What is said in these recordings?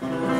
主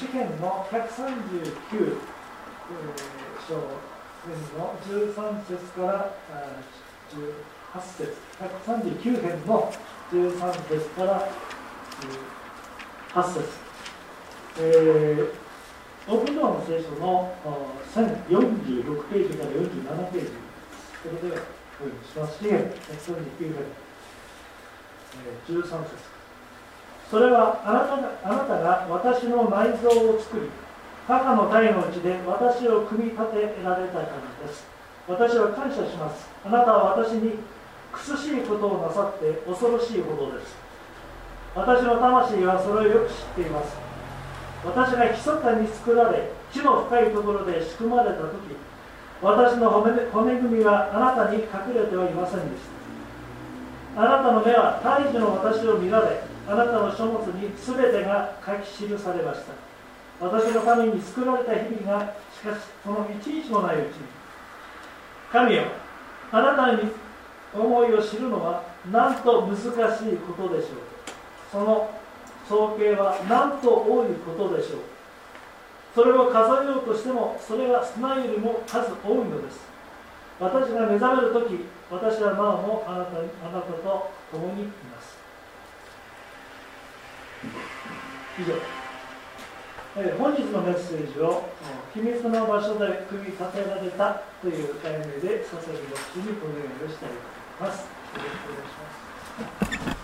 詩篇の139、えー、章の13節から18節139編の13節から8節、えー、オープンドアの聖書の1046ページから47ページ。それではお読みします詩篇139編、えー、13節。それはあなたがあなたが私の内臓を作り母の体のうちで私を組み立てられたからです。私は感謝します。あなたは私に苦しいことをなさって恐ろしいほどです。私の魂はそれをよく知っています。私が密かに作られ地の深いところで仕組まれた時私の骨組みはあなたに隠れてはいませんでした。あなたの目は胎児の私を見られあなたの書物に全てが書き記されました。私の神に救われた日々がしかしその一日もないうちに。神よあなたに思いを知るのはなんと難しいことでしょう。その総計はなんと多いことでしょう。それを数えようとしてもそれは砂よりも数多いのです。私が目覚める時私はなおもあなたあなたと共にいます。以上、えー、本日のメッセージを秘密の場所で組み立てられたという題名で佐々木牧師にお願いをしたいと思います。よろしくお願いします。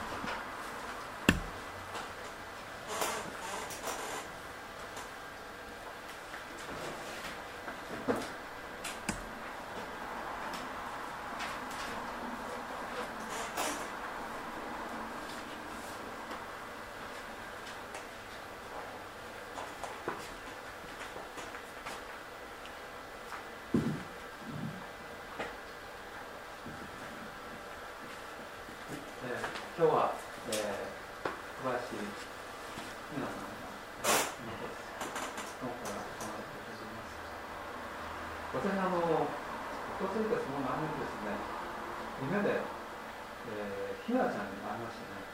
ひなちゃんに会いましたね。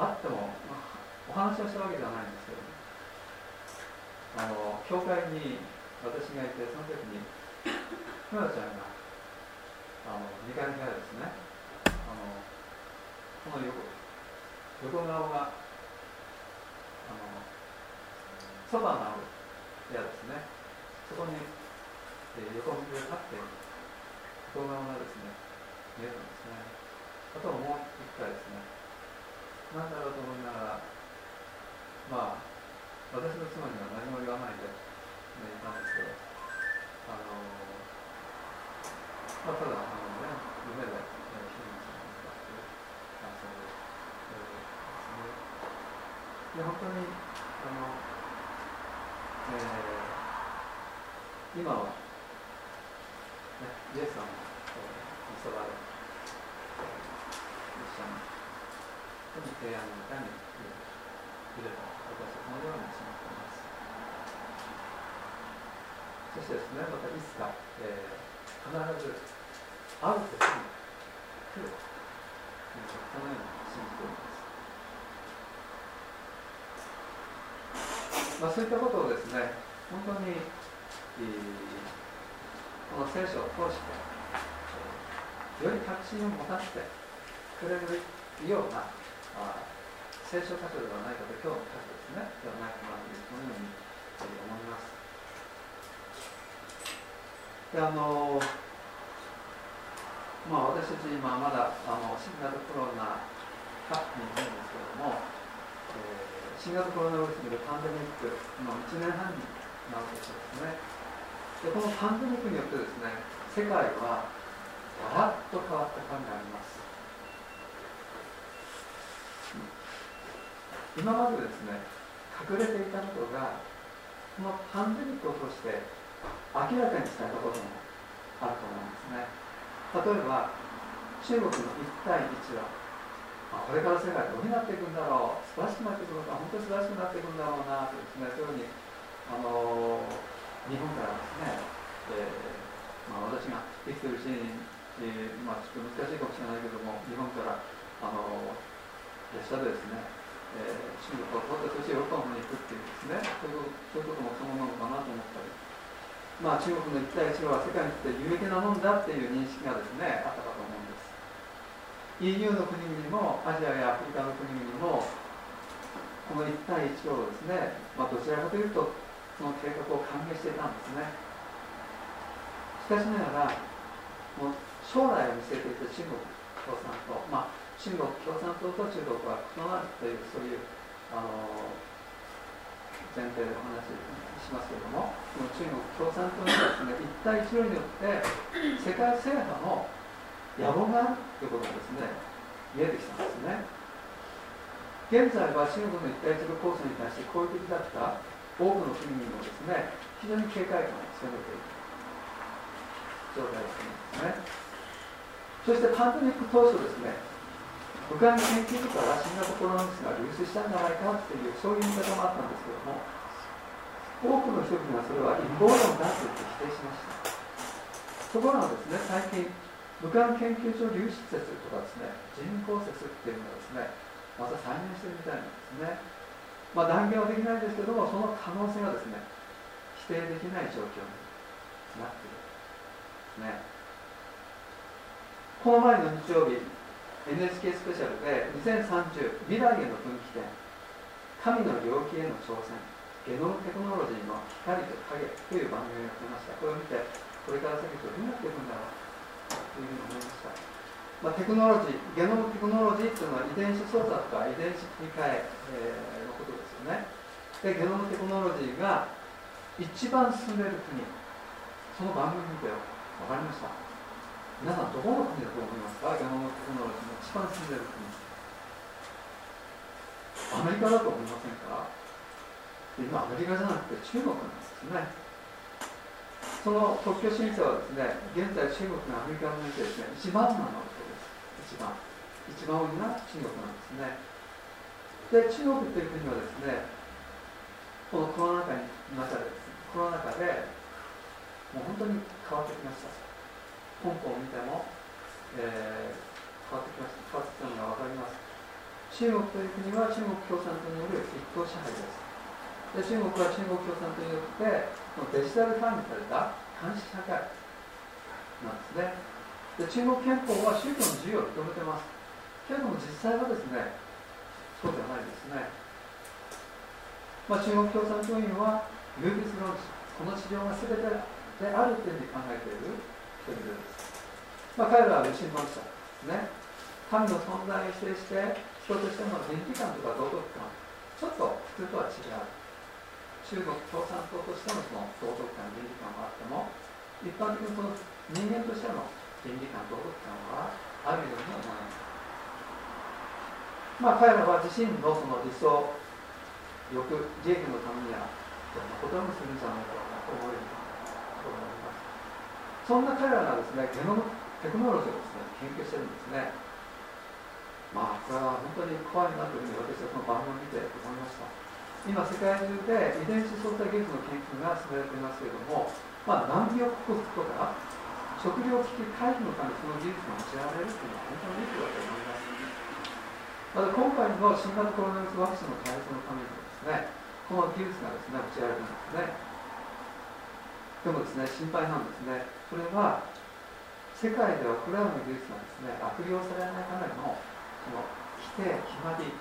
会っても、まあ、お話をしたわけではないんですけどあの教会に私がいてその時にひなちゃんがあの2階の部屋ですね。あのこの横横顔があのそばのある部屋ですね。そこに、えー、横向きで立って横顔がですね見えたんですね。あともう一回ですね。何だろうと思いながらまあ私の妻には何も言わないで、ね、いたんですけどあのまあただあのね夢で、えー、主人さんに向かって感想で、えー、ですね。で本当にあのえー、今は、ね、イエス様のそばで、一緒に、この提案の中にいれば、私はこのようにしまっています。そしてですね、またいつか、えー、必ず会う時に来る、このように信じております。まあ、そういったことをですね本当に、えー、この聖書を通してより確信を持たせてくれるようなあ聖書箇所ではないかと今日の箇所ですねではないかなというこのように思いますであのまあ私たち今まだあの新型コロナ禍にいるんですけども、えー新型コロナウイルスによるパンデミックの1年半になるとですねでこのパンデミックによってですね世界はガラッと変わった感があります今までですね隠れていたことがこのパンデミックを通して明らかにされたこともあると思うんですね。例えば中国の一帯一路あ、これから世界どうなっていくんだろう素晴らしくなっていくのか本当に素晴らしくなっていくんだろうなとですねそういうふうにあの日本からですね、えーまあ、私が生きてるうちに、えーまあ、ちょっと難しいかもしれないけども日本からあの列車でですね、えー、中国を取ってそしてヨーロッパの方に行くっていうですね。そういうそういうことも可能なのかなと思ったり、まあ、中国の一帯一路は世界にとって有益なもんだっていう認識がですねあったかと思うんです。EU の国々もアジアやアフリカの国々もこの一帯一路をですね、まあ、どちらかというとその計画を歓迎していたんですね。しかしながらもう将来を見据えていた中国共産党、まあ中国共産党と中国は異なるというそういうあの前提でお話しますけれどもこの中国共産党にはですね一帯一路によって世界制覇の野望があるということがですね見えてきたんですね。現在は中国の一帯一路構想に対して好意的だった多くの国々もですね非常に警戒感を強めている状態だと思うんですね。そしてパンデミック当初ですね武漢研究所から新型コロナウイルスが流出したんじゃないかっていうそういう見方もあったんですけども多くの人々がそれは陰謀論だと言って否定しました。ところがですね最近武漢研究所流出説とかですね人工説っていうのがですねまた再燃してるみたいなんですね。まあ断言はできないんですけどもその可能性がですね否定できない状況になっているんですね。この前の日曜日 NHK スペシャルで2030未来への分岐点神の領域への挑戦ゲノムテクノロジーの光と影という番組をやってました。これを見てこれから先どうなっていくんだろうというふうに思いました、まあ、テクノロジーゲノムテクノロジーというのは遺伝子操作とか遺伝子切り替ええー、のことですよね。でゲノムテクノロジーが一番進んでいる国その番組見て分かりました。皆さんどこの国だと思いますか？山本テクノロジーの一番住んでる国。アメリカだと思いませんか？今アメリカじゃなくて中国なんですね。その特許申請はですね現在中国がアメリカの中でですね一番なのことです。一番。一番多いのが中国なんですね。で中国という国はですねこのコロナ禍に中でコロナ禍でもう本当に変わってきました。香港を見ても、えー、変わってきました。変わってきたのが分かります。中国という国は中国共産党による一党支配です。で中国は中国共産党によってデジタル管理された監視社会なんですね。で中国憲法は宗教の自由を認めてます。けれども実際はですねそうではないですね、まあ、中国共産党員は有別論者この治療が全てであるというふうに考えている人々です。まあ、彼らは無神論者ですね。神の存在を否定して、人としての倫理観とか道徳観、ちょっと普通とは違う。中国共産党としてのその道徳観、倫理観はあっても、一般的にその人間としての倫理観、道徳観はあるように思わない。まあ、彼らは自身のその理想、欲、利益のためには、どんなこともするんじゃないかと思えると思います。そんな彼らがですねゲノムテクノロジーをですね研究してるんですね。まあこれは本当に怖いなというふうに私はこの番組を見て思いました。今世界中で遺伝子操作技術の研究が進められていますけれども、まあ、難病克服とか食糧危機回避のためその技術が用いられるというのは本当にいいことだと思いますまた今回の新型コロナウイルスワクチンの開発のためにもですねこの技術がですね用いられるんですね。でもですね心配なんですね。それは世界ではこれらの技術がですね悪用されないためのその規定決まり、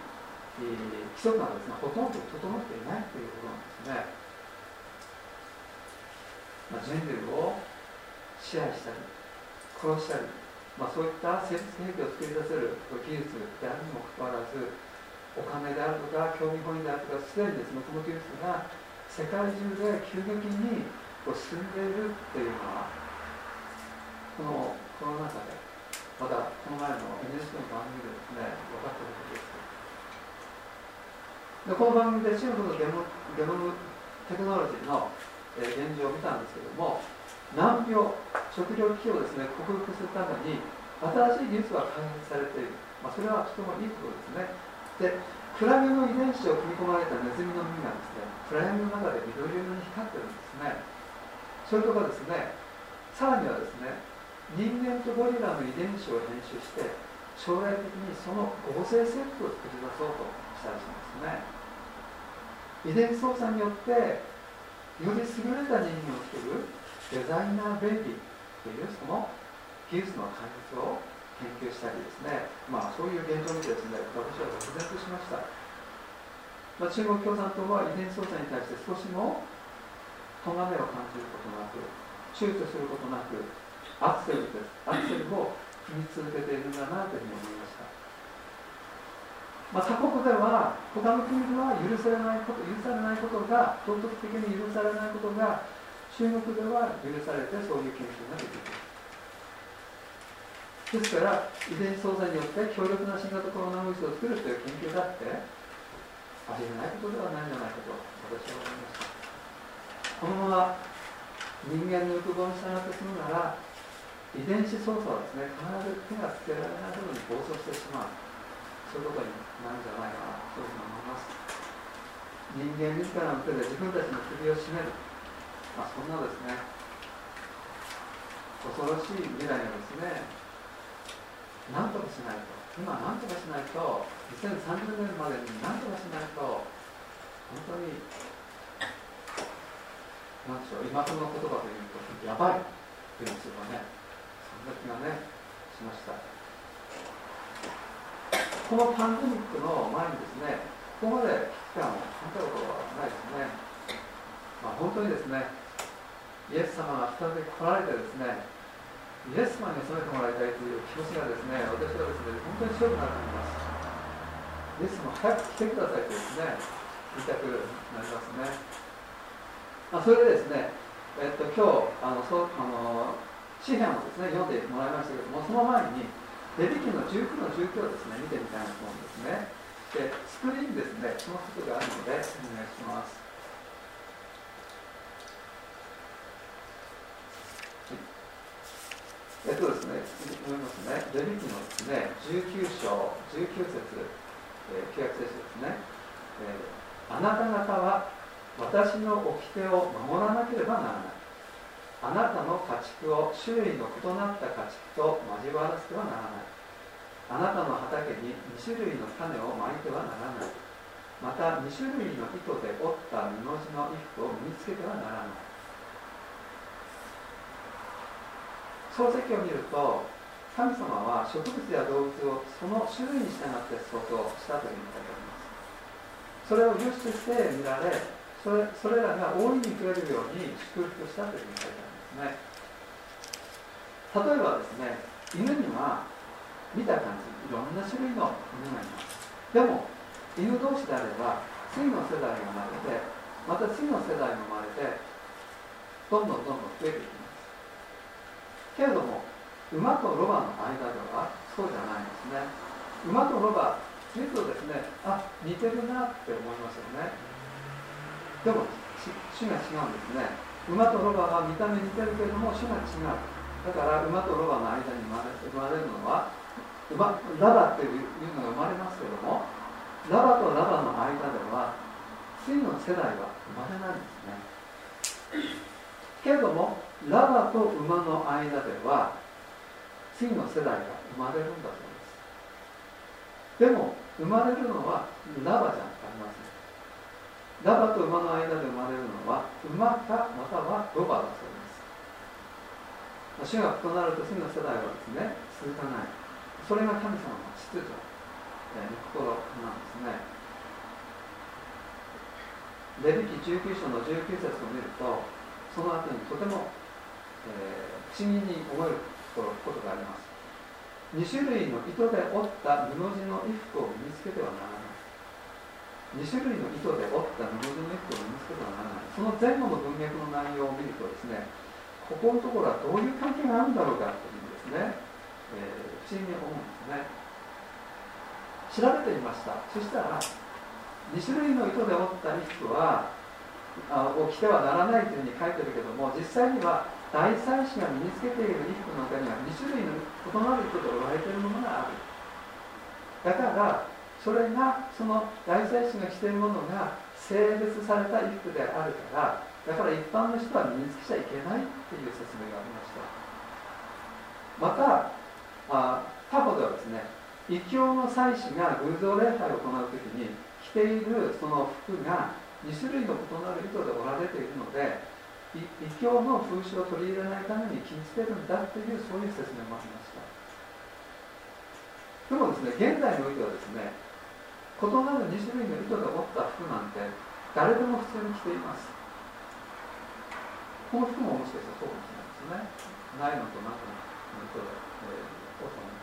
えー、規則がですね。ほとんど整っていないということなんですね、まあ、人類を支配したり殺したり、まあ、そういった生物兵器を作り出せる技術であるにもかかわらずお金であるとか興味本位であるとかすでにですねこの技術が世界中で急激にこう進んでいるっていうのはこのコロナ禍でまたこの前の NHK の番組でですね分かったことですでこの番組で中国のゲノゲノムテクノロジーの、えー、現状を見たんですけども難病食糧危機をですね克服するために新しい技術が開発されている、まあ、それはとてもいいことですねでクラゲの遺伝子を組み込まれたネズミの耳がですね。暗闇の中で緑色に光ってるんですね。それとかですね。さらにはですね人間とゴリラの遺伝子を編集して将来的にその合成セットを作り出そうとしたりしますね。遺伝子操作によってより優れた人間を作るデザイナーベイビーというその技術の開発を研究したりですね、まあ、そういう現状を見てですね私は愕然としました、まあ、中国共産党は遺伝子操作に対して少しも咎めを感じることなく躊躇することなくアクセルです。アクセルを踏み続けているんだなというふうに思いました。まあ、他国では他の国では許されないこと許されないことが道徳的に許されないことが中国では許されてそういう研究ができる。ですから遺伝子操作によって強力な新型コロナウイルスを作るという研究だってありえないことではないんじゃないかと私は思いましたこのまま人間の欲望に従ってするなら遺伝子操作はですね必ず手がつけられないほどに暴走してしまう。そういうことになるんじゃないかなというふうに思います。人間自らの手で自分たちの首を絞める、まあ、そんなですね恐ろしい未来がですね何とかしないと。今何とかしないと2030年までに何とかしないと本当に何でしょう今風の言葉というとやばいっていうんですよねそんな気がねしましたこのパンデミックの前にですね、ここまで危機感を感じたことはないですね。まあ、本当にですね、イエス様が再び来られてですね、イエス様に収めてもらいたいという気持ちがですね、私はですね、本当に強くなっています。イエス様早く来てくださいとですね、言いたくなりますね。まあ、それでですね、えっと、今日、あのそあの詩篇をですね、読んでもらいましたけども、その前に、レビ記の19の19をですね、見てみたいなと思うんですね。で、スクリーンですね、そのことがあるので、お願いします。えっとですね、読みますね。レビ記のですね、19章、19節、えー、契約聖書ですね、えー、あなた方は私の掟を守らなければならない。あなたの家畜を周囲の異なった家畜と交わらせてはならない。あなたの畑に2種類の種をまいてはならない。また2種類の糸で織った布地の衣服を身につけてはならない。漱石を見ると神様は植物や動物をその種類に従って創造したというふうに書いてあります。それを良しとして見られそれそれらが大いに増えるように祝福したというふうに書いてありますね。例えばですね犬には見た感じいろんな種類の犬がいます。でも犬同士であれば次の世代が生まれてまた次の世代が生まれてどんどんどんどん増えていきます。けれども馬とロバの間ではそうじゃないんですね。馬とロバ見るとですねあ似てるなって思いますよね。でも種が違うんですね。馬とロバは見た目似てるけども種が違う。だから馬とロバの間に生まれ生まれるのは馬ラバっていうのが生まれますけどもラバとラバの間では次の世代は生まれないんですね。けれどもラバと馬の間では次の世代が生まれるんだそうです。でも生まれるのはラバじゃありませんラバと馬の間で生まれるのは馬かまたはロバだそうです。主が異なると次の世代はですね続かない。それが神様の秩序、えー、心なんですね。レビキ19章の19節を見るとその後にとても、えー、不思議に思えることがあります。2種類の糸で織った布地の衣服を身につけてはならない。2種類の糸で織った布地の衣服を身につけてはならない。その前後の文脈の内容を見るとですねここのところはどういう関係があるんだろうかというですね、えー、不思議に思うんですね。調べてみました。そしたら2種類の糸で織った衣服はあを着てはならないというふうに書いてるけども実際には大祭司が身につけている衣服の中には2種類の異なる糸で織られているものがある。だからそれがその大祭司が着ているものが性別された衣服であるからだから一般の人は身につけちゃいけないっていう説明がありました。またあ他方ではですね異教の祭司が偶像礼拝を行う時に着ているその服が2種類の異なる糸で織られているので異教の風習を取り入れないために禁じてるんだっていうそういう説明もありました。でもですね現代においてはですね異なる2種類の糸で織った服なんて誰でも普通に着ています。この服ももしかしたらそうかもしれないですね。ないのとなくの糸で、えー、織ったもの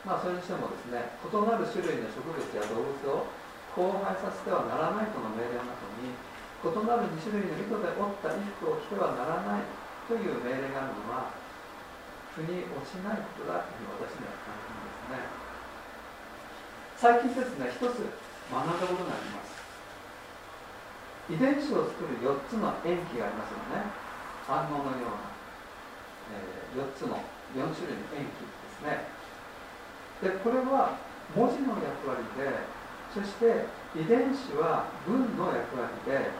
まあ、それにしてもですね異なる種類の植物や動物を交配させてはならないとの命令の後に異なる2種類の糸で織った衣服を着てはならないという命令があるのは腑に落ちないことだというふうに私には感じるんですね。最近ですね一つ学んだことがあります。遺伝子を作る4つの塩基がありますよね。反応のような、えー、4つの4種類の塩基ですね。でこれは文字の役割でそして遺伝子は文の役割で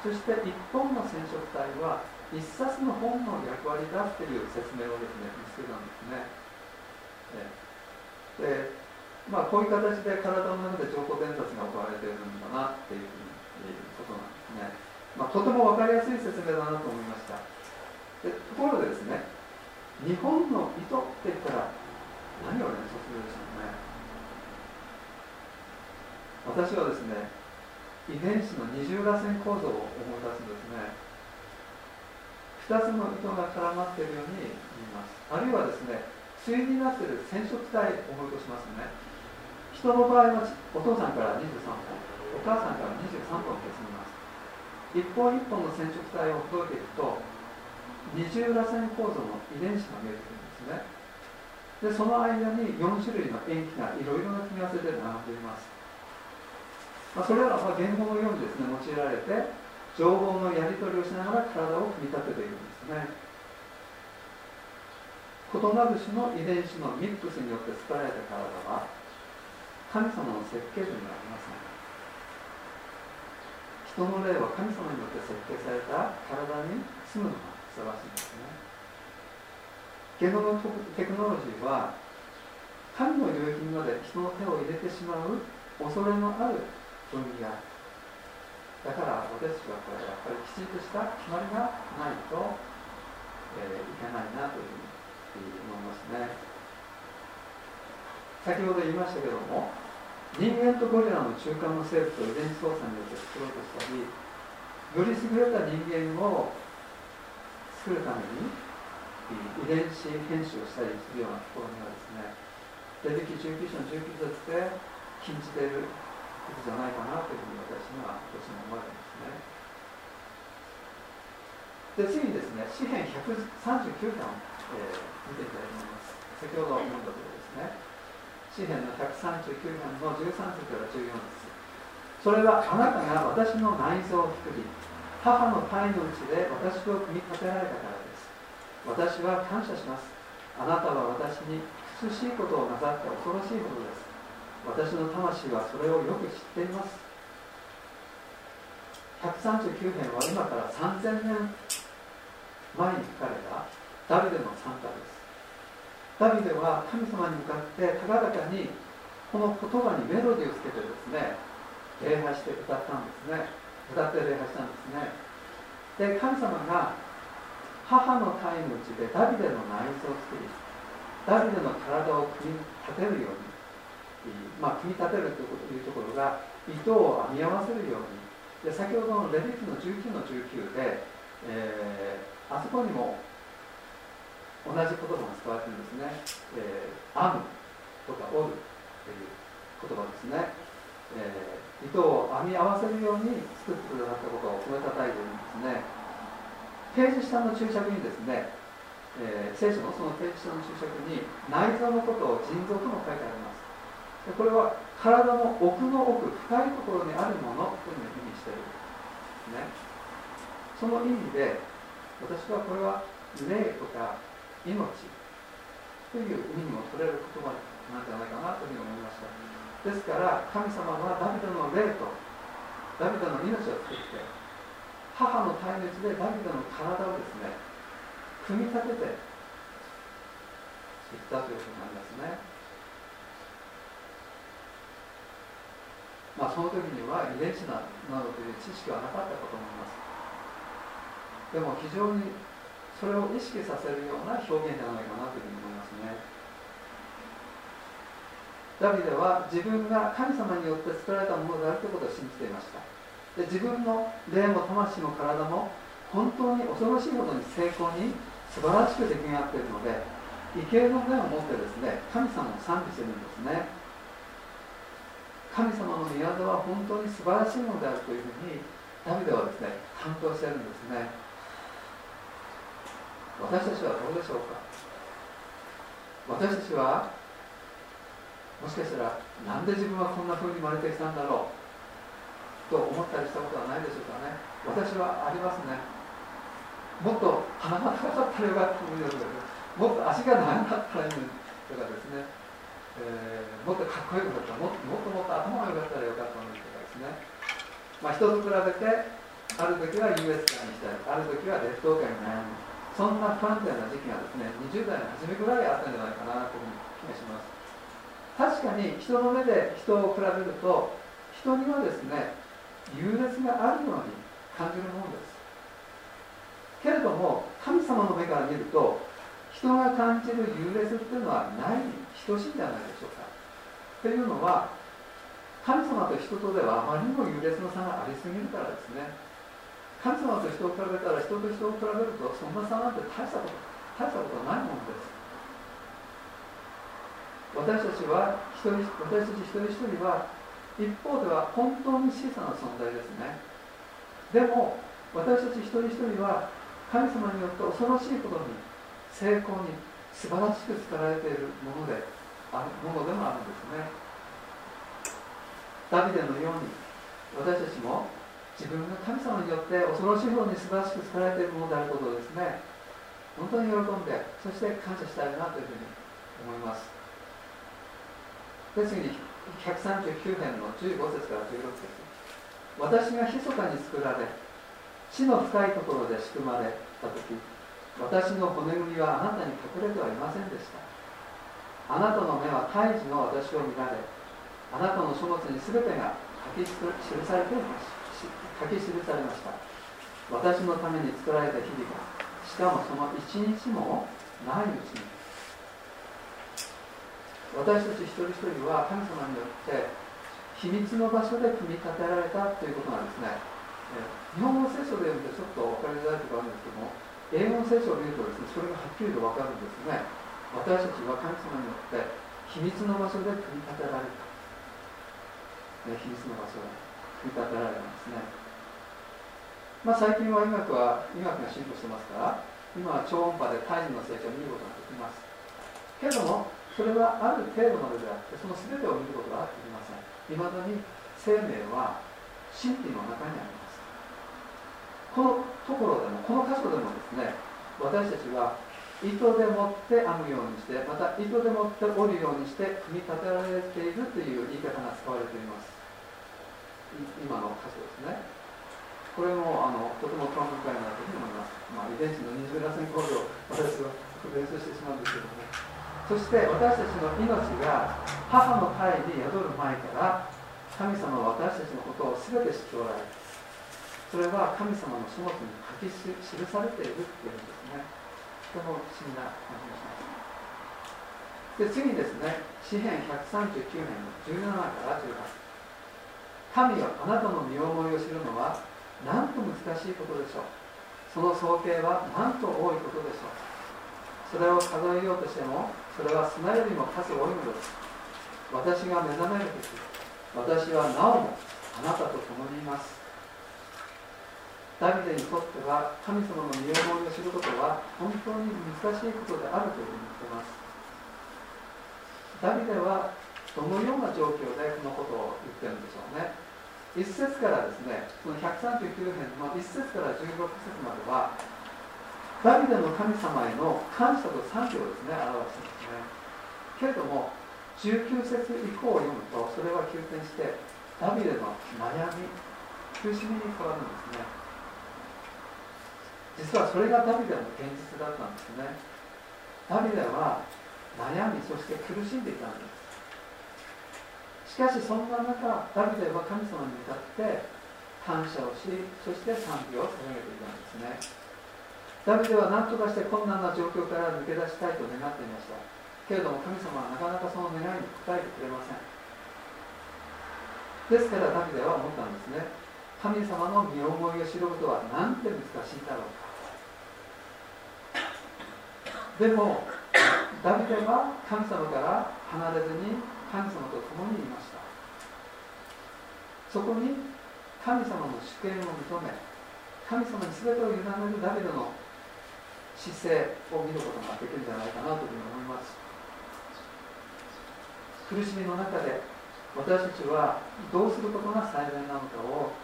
そして一本の染色体は一冊の本の役割だっていう説明をですね見つけたんですね。でまあこういう形で体の中で情報伝達が行われているんだなっていうふうにことなんですね、まあ、とても分かりやすい説明だなと思いました。でところでですね日本の糸って言ったら何を連想するでしょうね。私はですね遺伝子の二重らせん構造を思い出すんですね。2つの糸が絡まっているように見えます。あるいはですね対になっている染色体を思い出しますね。人の場合はお父さんから23本お母さんから23本消みます。一本一本の染色体をほどいていくと二重らせん構造の遺伝子が見えてくるんですね。でその間に4種類の塩基がいろいろな組み合わせで並んでいます、まあ、それらは言語のようにですね用いられて情報のやり取りをしながら体を組み立てているんですね。異なる種の遺伝子のミックスによって作られた体は神様の設計図にはありません。人の霊は神様によって設計された体に住むのがふさわしいんですね。ゲノムテクノロジーは神の領域まで人の手を入れてしまう恐れのある分野だから私はこれやっぱりきちんとした決まりがないと、えー、いけないなというふうに思いますね。先ほど言いましたけども人間とゴリラの中間の生物を遺伝子操作によって作ろうとしたりより優れた人間を作るために遺伝子編集をしたりするようなところにはですね出てき19章の19節で禁じていることじゃないかなというふうに私にはどうしても思われますね。で次にですね詩編139編を、えー、見ていたいと思います。先ほど読んだところですね。詩編の139編の13節から14節。それはあなたが私の内臓を作り母の体のうちで私を組み立てられたからです。私は感謝します。あなたは私に苦しいことをなさって恐ろしいことです。私の魂はそれをよく知っています。139編は今から3000年前に書かれたダビデの賛歌です。ダビデは神様に向かって高らかにこの言葉にメロディーをつけてですね礼拝して歌ったんですね。歌って礼拝したんですね。で神様が母の体のうちでダビデの内臓を作りダビデの体を組み立てるように、まあ、組み立てるというところが糸を編み合わせるように。で先ほどのレビキの19の19で、えー、あそこにも同じ言葉が使われてるんですね、えー、編むとか折るという言葉ですね、えー、糸を編み合わせるように作ってくださったことを褒めたたいているんですねページ下の注釈にですね、えー、聖書のそのページ下の注釈に内臓のことを腎臓とも書いてあります。これは体の奥の奥深いところにあるものというのを意味している。ね。その意味で私はこれは霊とか命という意味にも取れる言葉なんじゃないかなというふうに思いました。ですから神様はダビデの霊とダビデの命を作って母の体熱でダビデの体をですね組み立てていったということなりますね。まあその時には遺伝子などという知識はなかったかと思います。でも非常にそれを意識させるような表現じゃないかなというふうに思いますね。ダビデは自分が神様によって作られたものであるということを信じていました。で自分の霊も魂も体も本当に恐ろしいほどに成功に素晴らしく出来上がっているので畏敬の目を持ってですね神様を賛美してるんですね。神様の宮沢は本当に素晴らしいものであるというふうにダビデはですね担当してるんですね。私たちはどうでしょうか？私たちはもしかしたらなんで自分はこんな風に生まれてきたんだろう？と思ったりしたことはないでしょうかね？私はありますね。もっと鼻が高かったらよかったのにもっと足が長かったらいいのにとかですね、えー、もっとかっこよかったもっともっと頭が良かったらよかったのにとかですね。まあ人と比べてある時は US 化にしたいある時は劣等感に悩む。そんな不安定な時期がですね20代の初めぐらいあったんじゃないかなという気がします。確かに人の目で人を比べると人にはですね優劣があるように感じるものです。けれども神様の目から見ると人が感じる優劣っていうのはない。に等しいんじゃないでしょうかというのは神様と人とではあまりにも優劣の差がありすぎるからですね。神様と人を比べたら人と人を比べるとそんな差なんて大したこと大したことないものです。私たちは一人私たち一人一人は一方では本当に小さな存在ですね。でも私たち一人一人は神様によって恐ろしいことに成功に素晴らしく作られているものであるものでもあるんですね。ダビデのように私たちも自分が神様によって恐ろしいほどに素晴らしく作られているものであることをですね本当に喜んでそして感謝したいなというふうに思います。で次に139編の15節から16節。私が密かに作られ地の深いところで仕組まれた時私の骨組みはあなたに隠れてはいませんでした。あなたの目は胎児の私を見られあなたの書物に全てが書き記されています書き記されました。私のために作られた日々がしかもその一日もないうちに。私たち一人一人は神様によって秘密の場所で組み立てられたということなんですね。日本語聖書で読むとちょっと分かりづらいところあるんですけども英語の聖書を見るとですねそれがはっきりと分かるんですね。私たちは神様によって秘密の場所で組み立てられた、ね、秘密の場所で組み立てられたんですね。まあ最近は医学は医学が進歩してますか？ら今は超音波で胎児の成長を見ることができます。けれどもそれはある程度までであってその全てを見ることはできません。いまだに生命は神秘の中にあります。このところでもこの箇所でもですね私たちは糸でもって編むようにしてまた糸でもって織るようにして組み立てられているという言い方が使われています。今の箇所ですね。これもあのとても興味深いなというふうに思います、まあ、遺伝子の二重らせん工業私は連想してしまうんですけどもね。そして私たちの命が母の胎に宿る前から神様は私たちのことを全て知っておられる。それは神様の書物に書き記されているっていうんですね。とても不思議な感じがします。で次にですね詩編139年の17から18神はあなたの身思いを知るのはなんと難しいことでしょう。その総計はなんと多いことでしょう。それを数えようとしてもそれは砂よりも数多いのです。私が目覚める時私はなおもあなたと共にいます。ダビデにとっては神様の身思いを知ることは本当に難しいことであるというふうに言っています。ダビデはどのような状況でこのことを言ってるんでしょうね。1節からですねその139編の1節から16節まではダビデの神様への感謝と賛美をですね表していますね。けれども19節以降を読むとそれは急転してダビデの悩み苦しみに変わるんですね。実はそれがダビデの現実だったんですね。ダビデは悩みそして苦しんでいたんです。しかしそんな中ダビデは神様に向かって感謝をしそして賛美を捧げていたんですね。ダビデは何とかして困難な状況から抜け出したいと願っていました。けれども神様はなかなかその願いに応えてくれません。ですからダビデは思ったんですね。神様の身思いを知ることはなんて難しいだろうかでもダビデは神様から離れずに神様と共にいました。そこに神様の主権を認め神様に全てを委ねるダビデの姿勢を見ることができるんじゃないかなというふうに思います。苦しみの中で私たちはどうすることが最善なのかを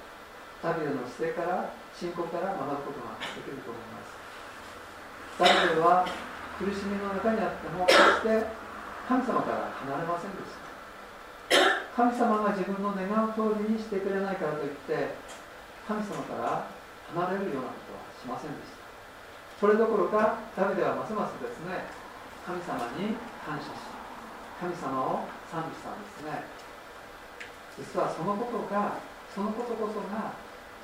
ダビデの姿勢から信仰から学ぶことができると思います。ダビデは苦しみの中にあっても決して神様から離れませんでした。神様が自分の願う通りにしてくれないからといって神様から離れるようなことはしませんでした。それどころかダビデはますますですね神様に感謝し神様を賛美したんですね。実はそのことがそのことこそが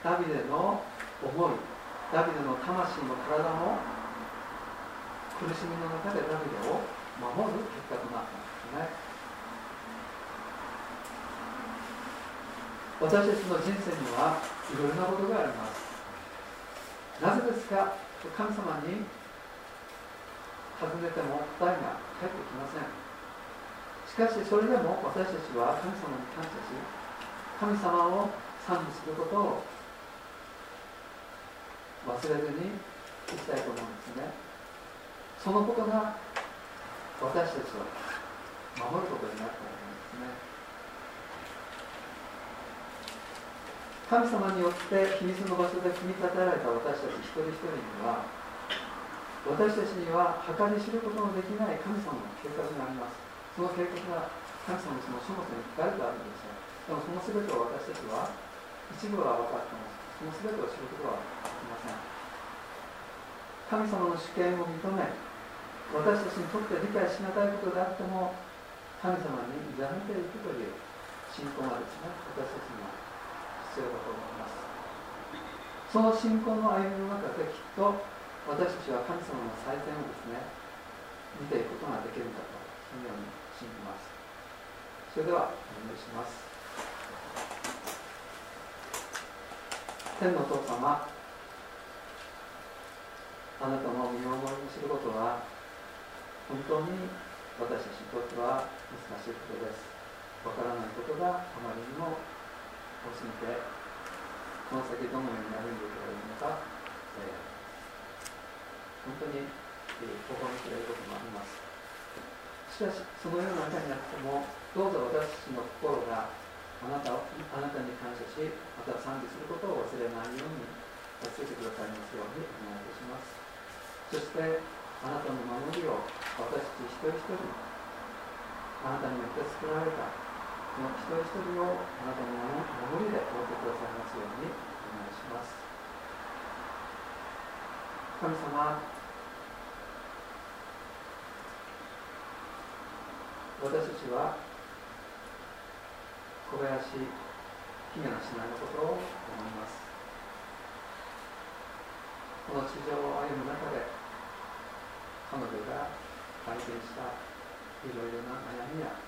ダビデの思いダビデの魂も体も苦しみの中でダビデを守る結果となったんですね。私たちの人生にはいろいろなことがあります。なぜですか神様に尋ねても答えが返ってきません。しかしそれでも私たちは神様に感謝し神様を賛美することを忘れずにいきたいと思うんですね。そのことが私たちを守ることになったわけですね神様によって秘密の場所で組み立てられた私たち一人一人には私たちには計り知ることのできない神様の計画がありますその計画が神様のその書物に書かれてあるんですよでもその全てを私たちは一部は分かってますその全てを知ることはできません神様の主権を認め私たちにとって理解しがたいことであっても神様に委ねていくという信仰がですね私たちには必要だと思います。その信仰の歩みの中できっと私たちは神様の祭典をですね見ていくことができるんだとそのように信じます。それではお願いします。天の父様あなたの見守りにすることは本当に私たちにとっては難しいことです。わからないことがあまりにもを過ぎてこの先どのように歩んでいけばいいのか、えー、本当に、えー、心に触れることもあります。しかしそのような中にあってもどうぞ私たちの心があなたをあなたに感謝しまた賛美することを忘れないように助けてくださいますようにお願いいたします。そしてあなたの守りを私たち一人一人あなたによって作られたこの一人一人をあなたの守りで覆ってくださいますようにお願いします。神様私たちは小林姫の姉妹のことを思います。この地上を歩む中で彼女が体験したいろいろな悩みや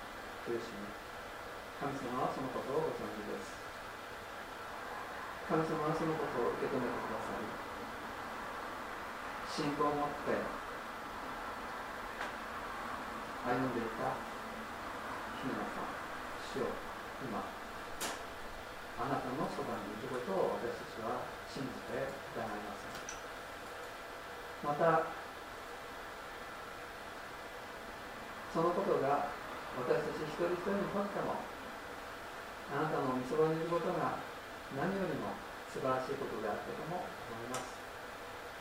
苦しみ神様はそのことをご存知です。神様はそのことを受け止めてくださり信仰を持って歩んでいた姫野さん主を今あなたのそばにいることを私たちは信じて疑いませんまたそのことが私たち一人一人にとってもあなたの御そばにいることが何よりも素晴らしいことであったとも思います。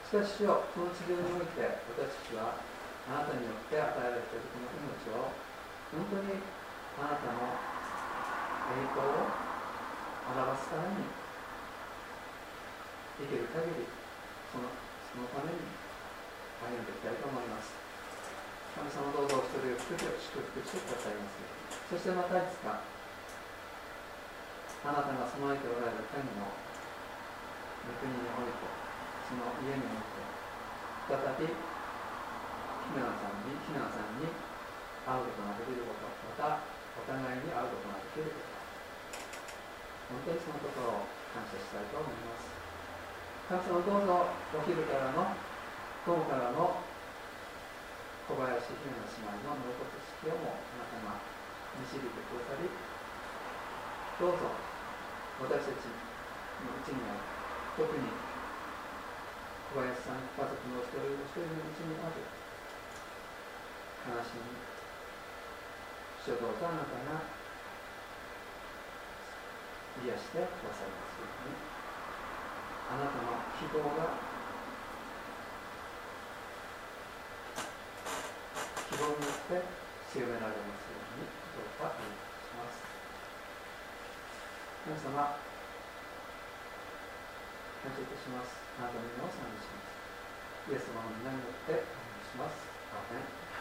しかし主よこの地上において私たちはあなたによって与えられているこの命を本当にあなたの栄光を表すために生きる限りそのそのために歩んでいきたいと思います。神様どうぞお一人を一人を祝福してくださいます。そしてまたいつかあなたが備えておられる天の御国においてその家において再びひなさんにひなさんに会うことができることまたお互いに会うことができること本当にそのことを感謝したいと思います。神様どうぞお昼からの午後からの小林姫の姉妹の納骨式をもあなたが導いてくださりどうぞ私たちのうちには特に小林さん家族の一人お一人のうちにある悲しみ書道とあなたが癒してくださいますようにあなたの希望が希望によって強められますようにどうかお願いします。皆様感謝いたします。あなたの皆を賛美します。イエス様の皆によってお願いします。アーメン。